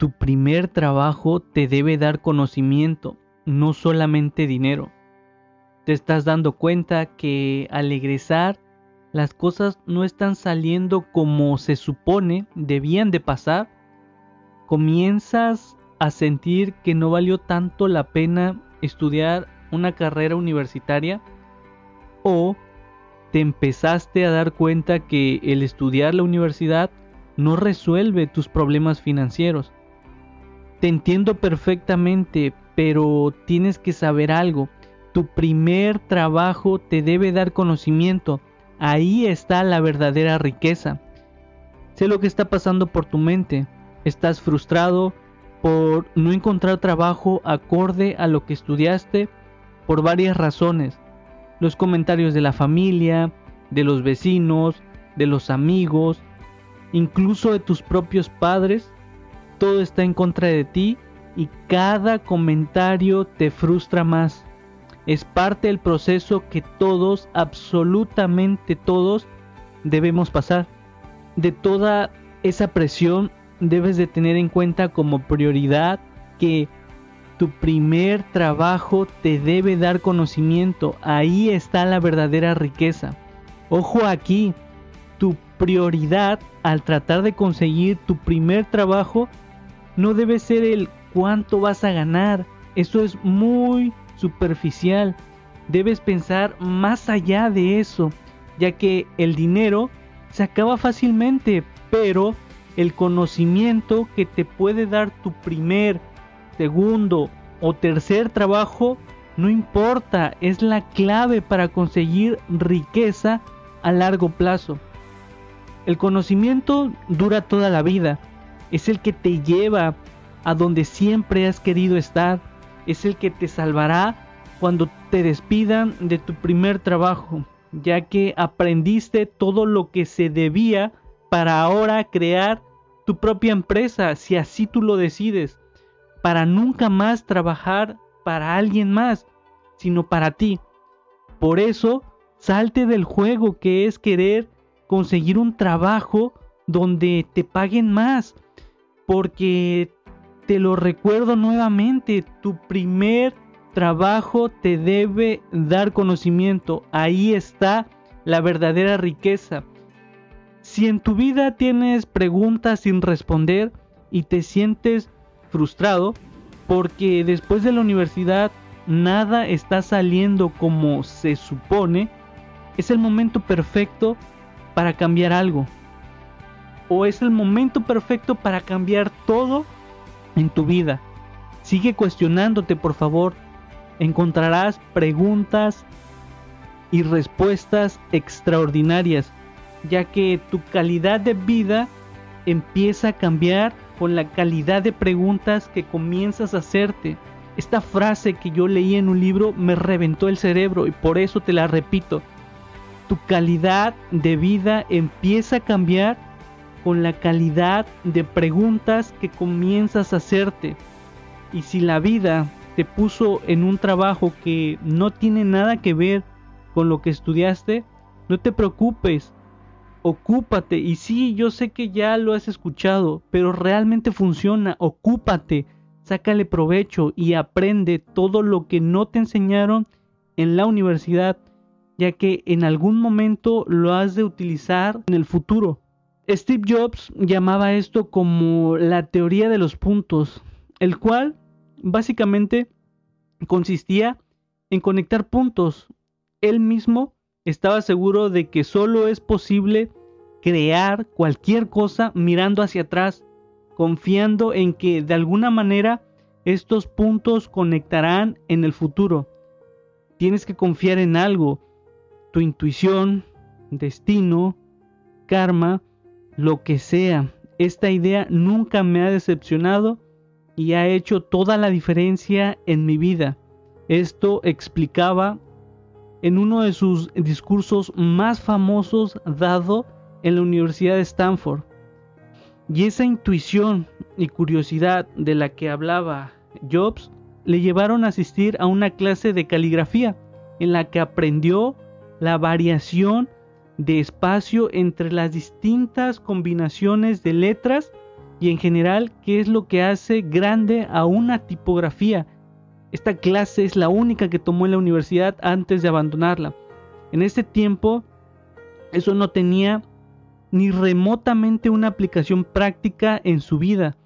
tu primer trabajo te debe dar conocimiento, no solamente dinero. Te estás dando cuenta que al egresar las cosas no están saliendo como se supone debían de pasar. Comienzas a sentir que no valió tanto la pena estudiar una carrera universitaria o te empezaste a dar cuenta que el estudiar la universidad no resuelve tus problemas financieros. Te entiendo perfectamente, pero tienes que saber algo. Tu primer trabajo te debe dar conocimiento. Ahí está la verdadera riqueza. Sé lo que está pasando por tu mente. Estás frustrado por no encontrar trabajo acorde a lo que estudiaste por varias razones. Los comentarios de la familia, de los vecinos, de los amigos, incluso de tus propios padres, todo está en contra de ti y cada comentario te frustra más. Es parte del proceso que todos, absolutamente todos, debemos pasar. De toda esa presión debes de tener en cuenta como prioridad que tu primer trabajo te debe dar conocimiento. Ahí está la verdadera riqueza. Ojo aquí, tu prioridad al tratar de conseguir tu primer trabajo no debe ser el cuánto vas a ganar. Eso es muy superficial. Debes pensar más allá de eso, ya que el dinero se acaba fácilmente, pero el conocimiento que te puede dar tu primer, segundo o tercer trabajo no importa, es la clave para conseguir riqueza a largo plazo. El conocimiento dura toda la vida, es el que te lleva a donde siempre has querido estar, es el que te salvará cuando te despidan de tu primer trabajo, ya que aprendiste todo lo que se debía para ahora crear tu propia empresa, si así tú lo decides, para nunca más trabajar para alguien más, sino para ti. Por eso Salte del juego que es querer conseguir un trabajo donde te paguen más. Porque te lo recuerdo nuevamente, tu primer trabajo te debe dar conocimiento. Ahí está la verdadera riqueza. Si en tu vida tienes preguntas sin responder y te sientes frustrado porque después de la universidad nada está saliendo como se supone, es el momento perfecto para cambiar algo. O es el momento perfecto para cambiar todo en tu vida. Sigue cuestionándote, por favor. Encontrarás preguntas y respuestas extraordinarias, ya que tu calidad de vida empieza a cambiar con la calidad de preguntas que comienzas a hacerte. Esta frase que yo leí en un libro me reventó el cerebro y por eso te la repito tu calidad de vida empieza a cambiar con la calidad de preguntas que comienzas a hacerte. Y si la vida te puso en un trabajo que no tiene nada que ver con lo que estudiaste, no te preocupes, ocúpate. Y sí, yo sé que ya lo has escuchado, pero realmente funciona, ocúpate, sácale provecho y aprende todo lo que no te enseñaron en la universidad ya que en algún momento lo has de utilizar en el futuro. Steve Jobs llamaba esto como la teoría de los puntos, el cual básicamente consistía en conectar puntos. Él mismo estaba seguro de que solo es posible crear cualquier cosa mirando hacia atrás, confiando en que de alguna manera estos puntos conectarán en el futuro. Tienes que confiar en algo, tu intuición, destino, karma, lo que sea. Esta idea nunca me ha decepcionado y ha hecho toda la diferencia en mi vida. Esto explicaba en uno de sus discursos más famosos dado en la Universidad de Stanford. Y esa intuición y curiosidad de la que hablaba Jobs le llevaron a asistir a una clase de caligrafía en la que aprendió la variación de espacio entre las distintas combinaciones de letras y en general qué es lo que hace grande a una tipografía. Esta clase es la única que tomó en la universidad antes de abandonarla. En ese tiempo eso no tenía ni remotamente una aplicación práctica en su vida.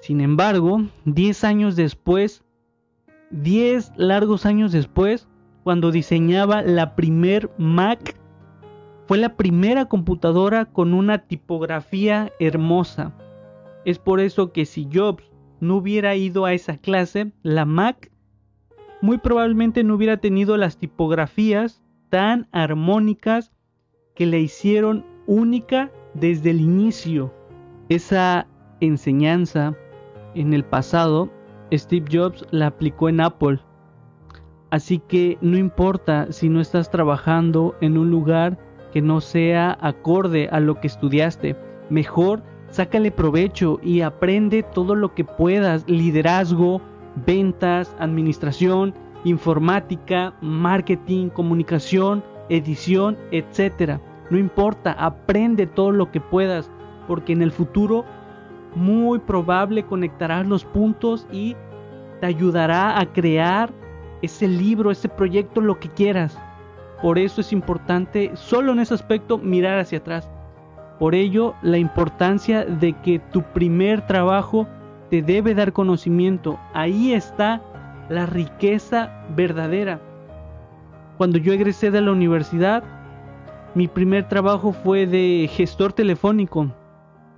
Sin embargo, 10 años después, 10 largos años después, cuando diseñaba la primer Mac, fue la primera computadora con una tipografía hermosa. Es por eso que si Jobs no hubiera ido a esa clase, la Mac muy probablemente no hubiera tenido las tipografías tan armónicas que le hicieron única desde el inicio. Esa enseñanza en el pasado, Steve Jobs la aplicó en Apple. Así que no importa si no estás trabajando en un lugar que no sea acorde a lo que estudiaste, mejor sácale provecho y aprende todo lo que puedas, liderazgo, ventas, administración, informática, marketing, comunicación, edición, etc. No importa, aprende todo lo que puedas, porque en el futuro muy probable conectarás los puntos y te ayudará a crear ese libro, ese proyecto, lo que quieras. Por eso es importante, solo en ese aspecto, mirar hacia atrás. Por ello, la importancia de que tu primer trabajo te debe dar conocimiento. Ahí está la riqueza verdadera. Cuando yo egresé de la universidad, mi primer trabajo fue de gestor telefónico,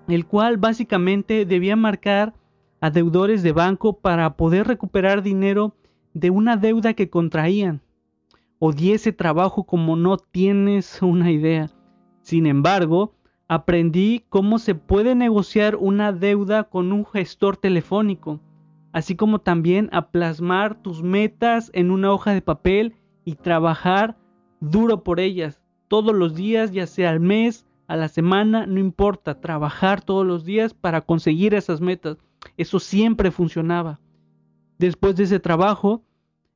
el cual básicamente debía marcar a deudores de banco para poder recuperar dinero de una deuda que contraían. Odié ese trabajo como no tienes una idea. Sin embargo, aprendí cómo se puede negociar una deuda con un gestor telefónico, así como también a plasmar tus metas en una hoja de papel y trabajar duro por ellas todos los días, ya sea al mes, a la semana, no importa, trabajar todos los días para conseguir esas metas. Eso siempre funcionaba. Después de ese trabajo,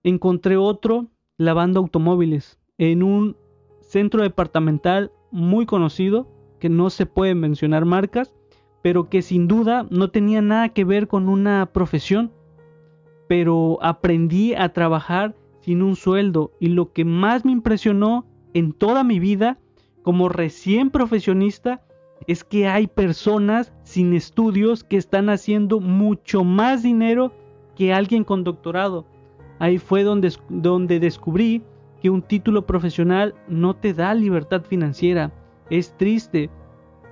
encontré otro lavando automóviles en un centro departamental muy conocido, que no se puede mencionar marcas, pero que sin duda no tenía nada que ver con una profesión. Pero aprendí a trabajar sin un sueldo y lo que más me impresionó en toda mi vida como recién profesionista es que hay personas sin estudios que están haciendo mucho más dinero que alguien con doctorado. Ahí fue donde, donde descubrí que un título profesional no te da libertad financiera. Es triste,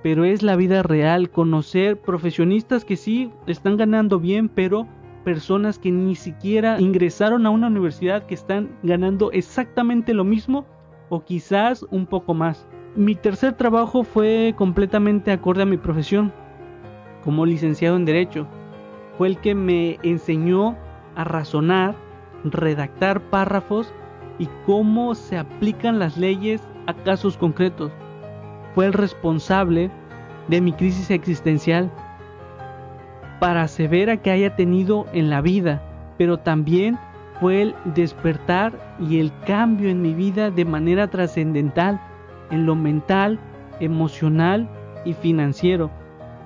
pero es la vida real conocer profesionistas que sí están ganando bien, pero personas que ni siquiera ingresaron a una universidad que están ganando exactamente lo mismo o quizás un poco más. Mi tercer trabajo fue completamente acorde a mi profesión, como licenciado en Derecho. Fue el que me enseñó a razonar, redactar párrafos y cómo se aplican las leyes a casos concretos. Fue el responsable de mi crisis existencial para severa que haya tenido en la vida, pero también fue el despertar y el cambio en mi vida de manera trascendental en lo mental, emocional y financiero.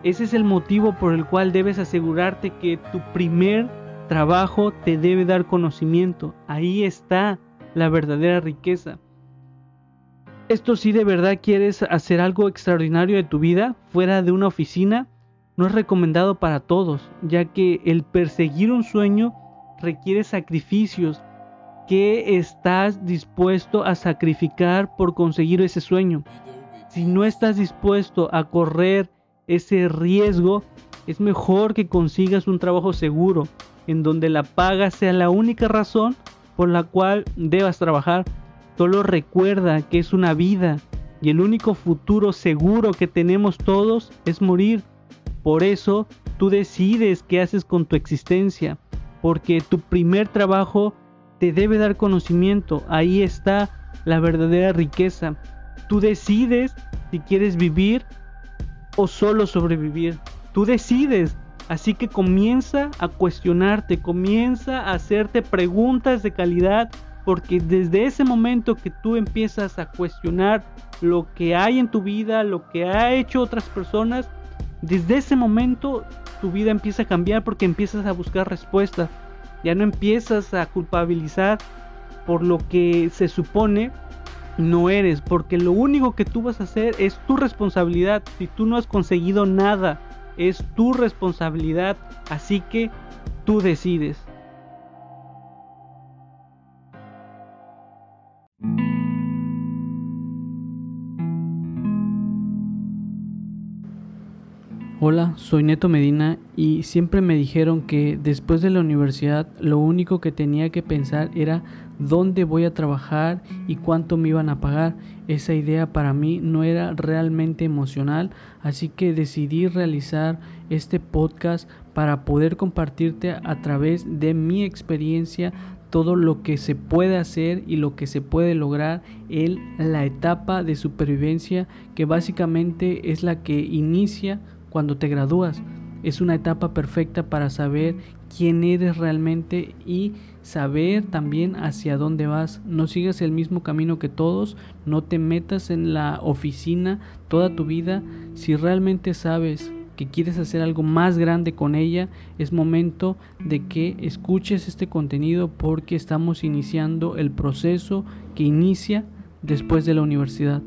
Ese es el motivo por el cual debes asegurarte que tu primer trabajo te debe dar conocimiento. Ahí está la verdadera riqueza. Esto si de verdad quieres hacer algo extraordinario de tu vida fuera de una oficina, no es recomendado para todos, ya que el perseguir un sueño requiere sacrificios. ¿Qué estás dispuesto a sacrificar por conseguir ese sueño? Si no estás dispuesto a correr ese riesgo, es mejor que consigas un trabajo seguro, en donde la paga sea la única razón por la cual debas trabajar. Solo recuerda que es una vida y el único futuro seguro que tenemos todos es morir. Por eso tú decides qué haces con tu existencia porque tu primer trabajo te debe dar conocimiento. Ahí está la verdadera riqueza. Tú decides si quieres vivir o solo sobrevivir. Tú decides. Así que comienza a cuestionarte, comienza a hacerte preguntas de calidad, porque desde ese momento que tú empiezas a cuestionar lo que hay en tu vida, lo que ha hecho otras personas, desde ese momento tu vida empieza a cambiar porque empiezas a buscar respuestas. Ya no empiezas a culpabilizar por lo que se supone no eres, porque lo único que tú vas a hacer es tu responsabilidad. Si tú no has conseguido nada, es tu responsabilidad. Así que tú decides. Hola, soy Neto Medina y siempre me dijeron que después de la universidad lo único que tenía que pensar era dónde voy a trabajar y cuánto me iban a pagar. Esa idea para mí no era realmente emocional, así que decidí realizar este podcast para poder compartirte a través de mi experiencia todo lo que se puede hacer y lo que se puede lograr en la etapa de supervivencia que básicamente es la que inicia cuando te gradúas. Es una etapa perfecta para saber quién eres realmente y saber también hacia dónde vas. No sigas el mismo camino que todos, no te metas en la oficina toda tu vida. Si realmente sabes que quieres hacer algo más grande con ella, es momento de que escuches este contenido porque estamos iniciando el proceso que inicia después de la universidad.